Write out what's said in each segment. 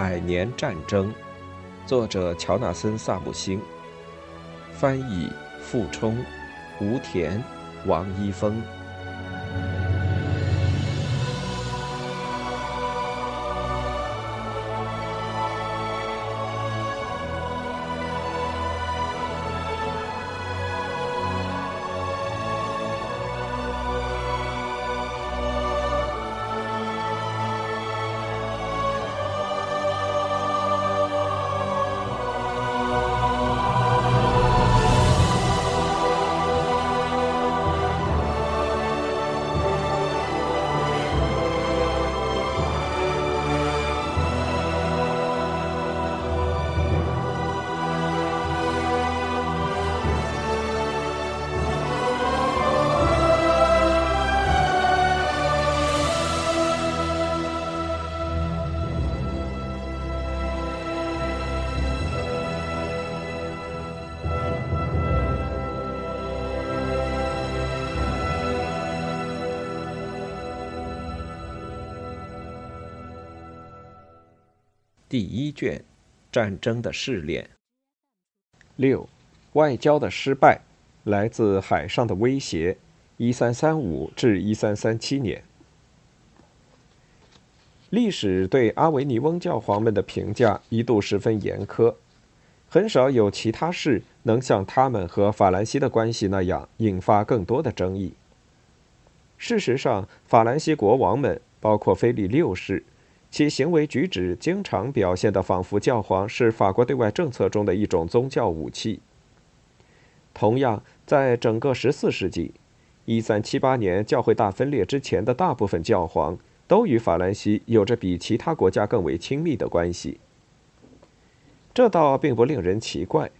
百年战争，作者乔纳森·萨姆星，翻译傅冲、吴田、王一峰。第一卷，战争的试炼。六，外交的失败，来自海上的威胁。一三三五至一三三七年，历史对阿维尼翁教皇们的评价一度十分严苛，很少有其他事能像他们和法兰西的关系那样引发更多的争议。事实上，法兰西国王们，包括菲利六世。其行为举止经常表现得仿佛教皇是法国对外政策中的一种宗教武器。同样，在整个14世纪，1378年教会大分裂之前的大部分教皇都与法兰西有着比其他国家更为亲密的关系。这倒并不令人奇怪，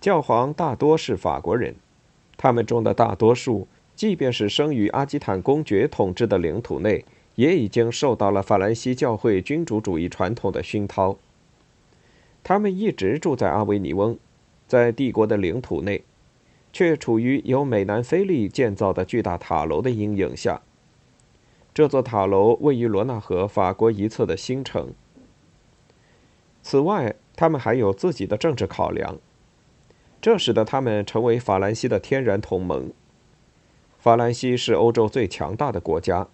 教皇大多是法国人，他们中的大多数，即便是生于阿基坦公爵统治的领土内。也已经受到了法兰西教会君主主义传统的熏陶。他们一直住在阿维尼翁，在帝国的领土内，却处于由美南菲利建造的巨大塔楼的阴影下。这座塔楼位于罗纳河法国一侧的新城。此外，他们还有自己的政治考量，这使得他们成为法兰西的天然同盟。法兰西是欧洲最强大的国家。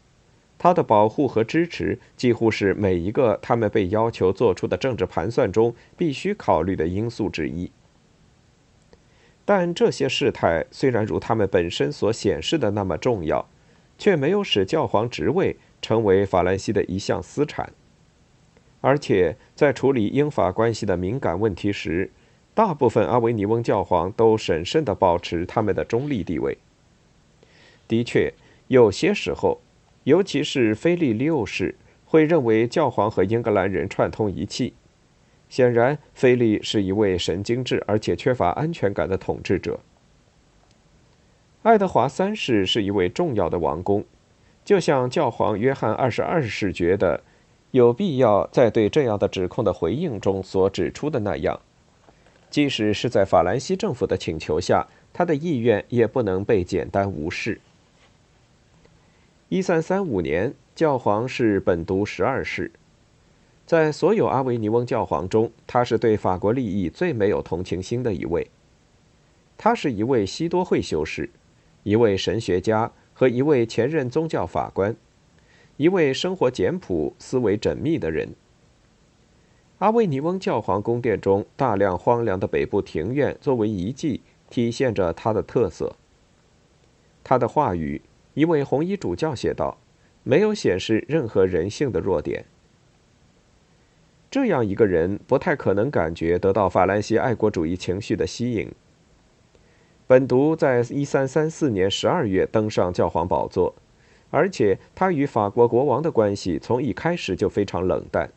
他的保护和支持几乎是每一个他们被要求做出的政治盘算中必须考虑的因素之一。但这些事态虽然如他们本身所显示的那么重要，却没有使教皇职位成为法兰西的一项私产。而且在处理英法关系的敏感问题时，大部分阿维尼翁教皇都审慎地保持他们的中立地位。的确，有些时候。尤其是菲利六世会认为教皇和英格兰人串通一气。显然，菲利是一位神经质而且缺乏安全感的统治者。爱德华三世是一位重要的王公，就像教皇约翰二十二世觉得有必要在对这样的指控的回应中所指出的那样，即使是在法兰西政府的请求下，他的意愿也不能被简单无视。一三三五年，教皇是本笃十二世，在所有阿维尼翁教皇中，他是对法国利益最没有同情心的一位。他是一位西多会修士，一位神学家和一位前任宗教法官，一位生活简朴、思维缜密的人。阿维尼翁教皇宫殿中大量荒凉的北部庭院作为遗迹，体现着他的特色。他的话语。一位红衣主教写道：“没有显示任何人性的弱点。这样一个人不太可能感觉得到法兰西爱国主义情绪的吸引。”本笃在一三三四年十二月登上教皇宝座，而且他与法国国王的关系从一开始就非常冷淡。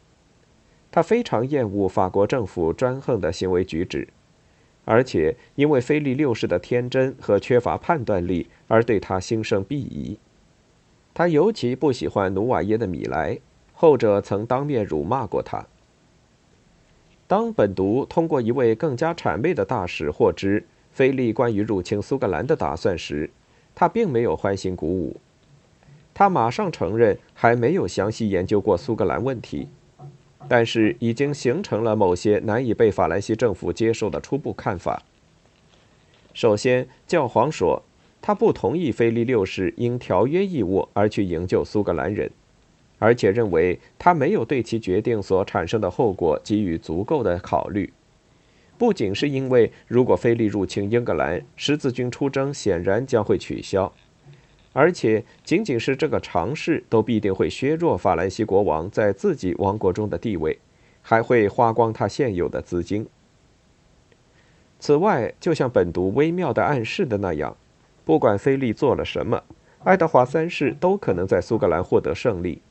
他非常厌恶法国政府专横的行为举止。而且因为菲利六世的天真和缺乏判断力而对他心生鄙夷。他尤其不喜欢努瓦耶的米莱，后者曾当面辱骂过他。当本笃通过一位更加谄媚的大使获知菲利关于入侵苏格兰的打算时，他并没有欢欣鼓舞。他马上承认还没有详细研究过苏格兰问题。但是已经形成了某些难以被法兰西政府接受的初步看法。首先，教皇说他不同意菲利六世因条约义务而去营救苏格兰人，而且认为他没有对其决定所产生的后果给予足够的考虑。不仅是因为如果菲利入侵英格兰，十字军出征显然将会取消。而且，仅仅是这个尝试，都必定会削弱法兰西国王在自己王国中的地位，还会花光他现有的资金。此外，就像本读微妙的暗示的那样，不管菲利做了什么，爱德华三世都可能在苏格兰获得胜利。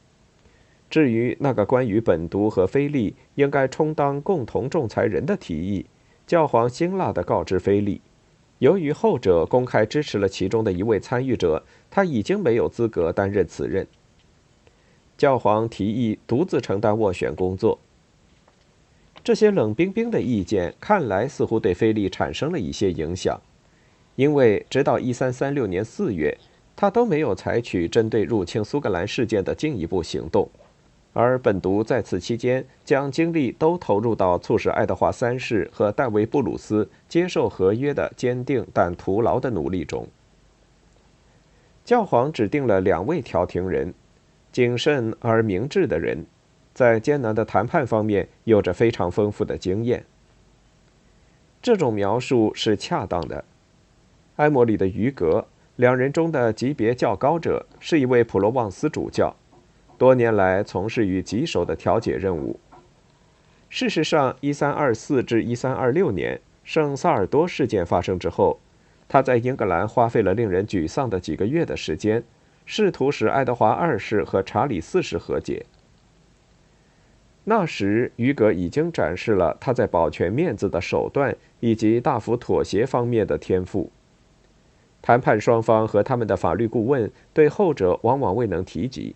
至于那个关于本读和菲利应该充当共同仲裁人的提议，教皇辛辣地告知菲利。由于后者公开支持了其中的一位参与者，他已经没有资格担任此任。教皇提议独自承担斡旋工作。这些冷冰冰的意见看来似乎对菲利产生了一些影响，因为直到1336年4月，他都没有采取针对入侵苏格兰事件的进一步行动。而本笃在此期间将精力都投入到促使爱德华三世和戴维·布鲁斯接受合约的坚定但徒劳的努力中。教皇指定了两位调停人，谨慎而明智的人，在艰难的谈判方面有着非常丰富的经验。这种描述是恰当的。埃默里的余格，两人中的级别较高者，是一位普罗旺斯主教。多年来从事于棘手的调解任务。事实上，1324至1326年圣萨尔多事件发生之后，他在英格兰花费了令人沮丧的几个月的时间，试图使爱德华二世和查理四世和解。那时，于格已经展示了他在保全面子的手段以及大幅妥协方面的天赋。谈判双方和他们的法律顾问对后者往往未能提及。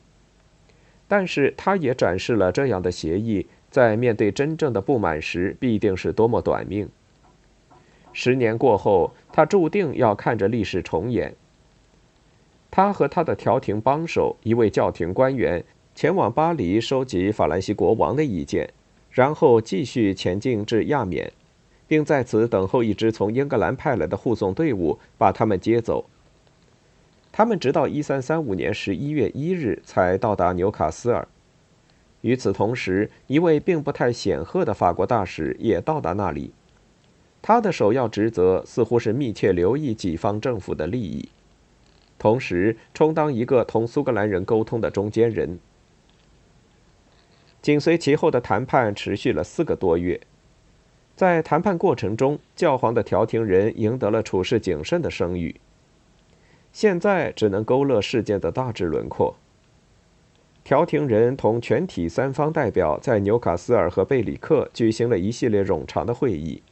但是，他也展示了这样的协议在面对真正的不满时，必定是多么短命。十年过后，他注定要看着历史重演。他和他的调停帮手，一位教廷官员，前往巴黎收集法兰西国王的意见，然后继续前进至亚冕，并在此等候一支从英格兰派来的护送队伍把他们接走。他们直到一三三五年十一月一日才到达纽卡斯尔。与此同时，一位并不太显赫的法国大使也到达那里。他的首要职责似乎是密切留意己方政府的利益，同时充当一个同苏格兰人沟通的中间人。紧随其后的谈判持续了四个多月。在谈判过程中，教皇的调停人赢得了处事谨慎的声誉。现在只能勾勒事件的大致轮廓。调停人同全体三方代表在纽卡斯尔和贝里克举行了一系列冗长的会议。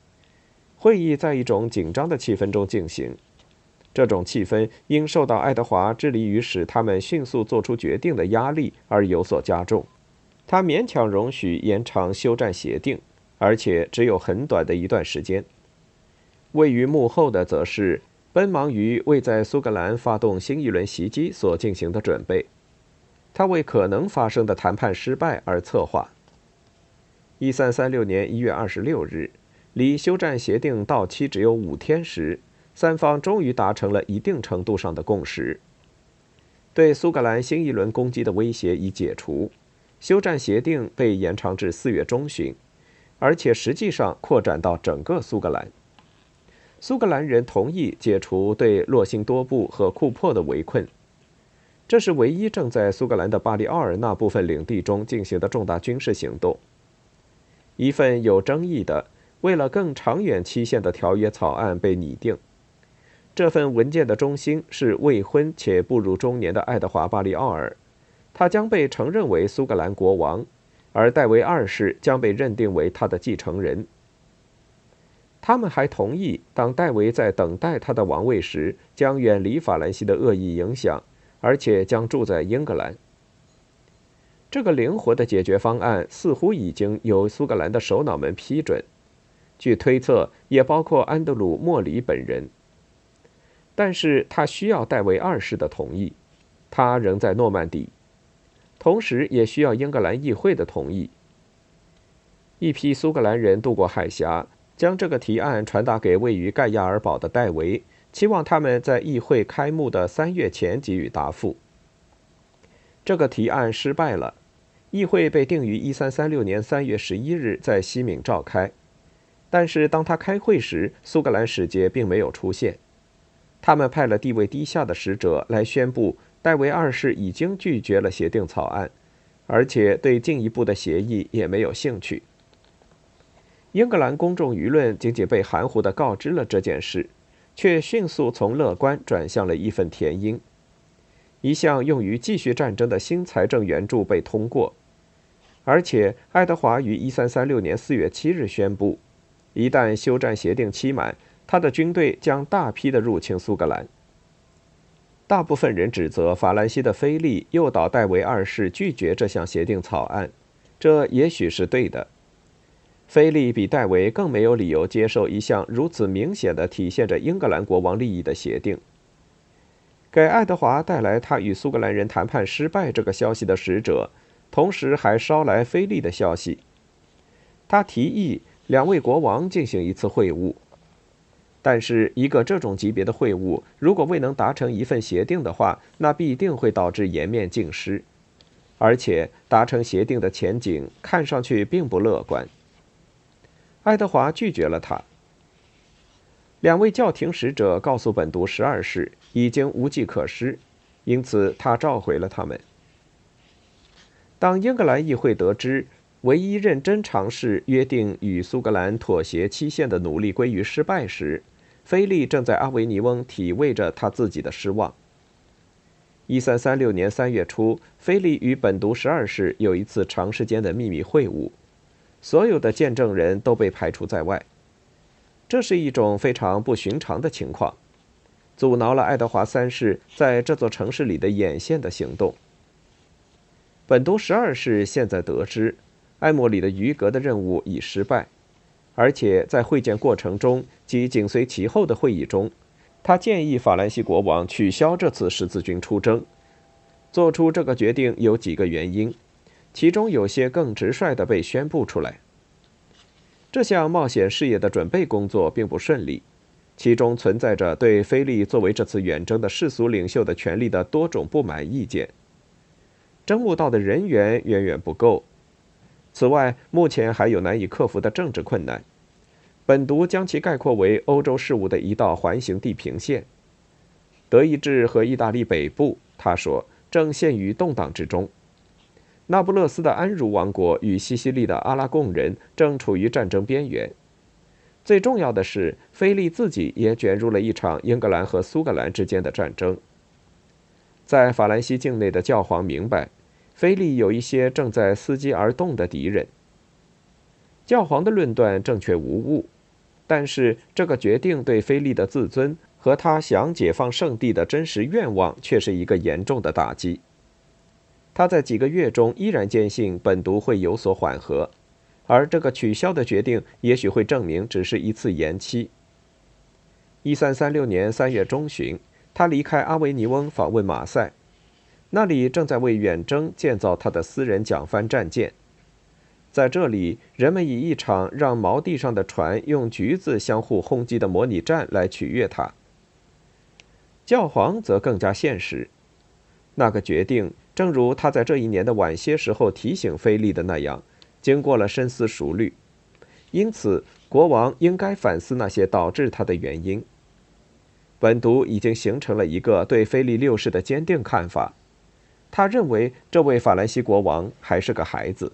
会议在一种紧张的气氛中进行，这种气氛因受到爱德华致力于使他们迅速做出决定的压力而有所加重。他勉强容许延长休战协定，而且只有很短的一段时间。位于幕后的则是。奔忙于为在苏格兰发动新一轮袭击所进行的准备，他为可能发生的谈判失败而策划。一三三六年一月二十六日，离休战协定到期只有五天时，三方终于达成了一定程度上的共识。对苏格兰新一轮攻击的威胁已解除，休战协定被延长至四月中旬，而且实际上扩展到整个苏格兰。苏格兰人同意解除对洛辛多布和库珀的围困，这是唯一正在苏格兰的巴里奥尔那部分领地中进行的重大军事行动。一份有争议的、为了更长远期限的条约草案被拟定。这份文件的中心是未婚且步入中年的爱德华·巴里奥尔，他将被承认为苏格兰国王，而戴维二世将被认定为他的继承人。他们还同意，当戴维在等待他的王位时，将远离法兰西的恶意影响，而且将住在英格兰。这个灵活的解决方案似乎已经由苏格兰的首脑们批准，据推测，也包括安德鲁·莫里本人。但是他需要戴维二世的同意，他仍在诺曼底，同时也需要英格兰议会的同意。一批苏格兰人渡过海峡，将这个提案传达给位于盖亚尔堡的戴维，期望他们在议会开幕的三月前给予答复。这个提案失败了，议会被定于1336年3月11日在西敏召开，但是当他开会时，苏格兰使节并没有出现。他们派了地位低下的使者来宣布，戴维二世已经拒绝了协定草案，而且对进一步的协议也没有兴趣。英格兰公众舆论仅仅被含糊地告知了这件事，却迅速从乐观转向了义愤填膺。一项用于继续战争的新财政援助被通过，而且爱德华于1336年4月7日宣布，一旦休战协定期满。他的军队将大批的入侵苏格兰。大部分人指责法兰西的菲利诱导戴维二世拒绝这项协定草案，这也许是对的。菲利比戴维更没有理由接受一项如此明显的体现着英格兰国王利益的协定。给爱德华带来他与苏格兰人谈判失败这个消息的使者，同时还捎来菲利的消息。他提议两位国王进行一次会晤。但是，一个这种级别的会晤，如果未能达成一份协定的话，那必定会导致颜面尽失，而且达成协定的前景看上去并不乐观。爱德华拒绝了他。两位教廷使者告诉本笃十二世，已经无计可施，因此他召回了他们。当英格兰议会得知，唯一认真尝试约定与苏格兰妥协期限的努力归于失败时，菲利正在阿维尼翁体味着他自己的失望。一三三六年三月初，菲利与本笃十二世有一次长时间的秘密会晤，所有的见证人都被排除在外。这是一种非常不寻常的情况，阻挠了爱德华三世在这座城市里的眼线的行动。本都十二世现在得知，埃莫里的余格的任务已失败。而且在会见过程中及紧随其后的会议中，他建议法兰西国王取消这次十字军出征。做出这个决定有几个原因，其中有些更直率地被宣布出来。这项冒险事业的准备工作并不顺利，其中存在着对菲利作为这次远征的世俗领袖的权力的多种不满意见。征募到的人员远远不够。此外，目前还有难以克服的政治困难。本笃将其概括为欧洲事务的一道环形地平线。德意志和意大利北部，他说，正陷于动荡之中。那不勒斯的安茹王国与西西里的阿拉贡人正处于战争边缘。最重要的是，菲利自己也卷入了一场英格兰和苏格兰之间的战争。在法兰西境内的教皇明白。菲利有一些正在伺机而动的敌人。教皇的论断正确无误，但是这个决定对菲利的自尊和他想解放圣地的真实愿望却是一个严重的打击。他在几个月中依然坚信本笃会有所缓和，而这个取消的决定也许会证明只是一次延期。一三三六年三月中旬，他离开阿维尼翁，访问马赛。那里正在为远征建造他的私人桨帆战舰，在这里，人们以一场让锚地上的船用橘子相互轰击的模拟战来取悦他。教皇则更加现实，那个决定，正如他在这一年的晚些时候提醒菲利的那样，经过了深思熟虑，因此国王应该反思那些导致他的原因。本笃已经形成了一个对菲利六世的坚定看法。他认为这位法兰西国王还是个孩子。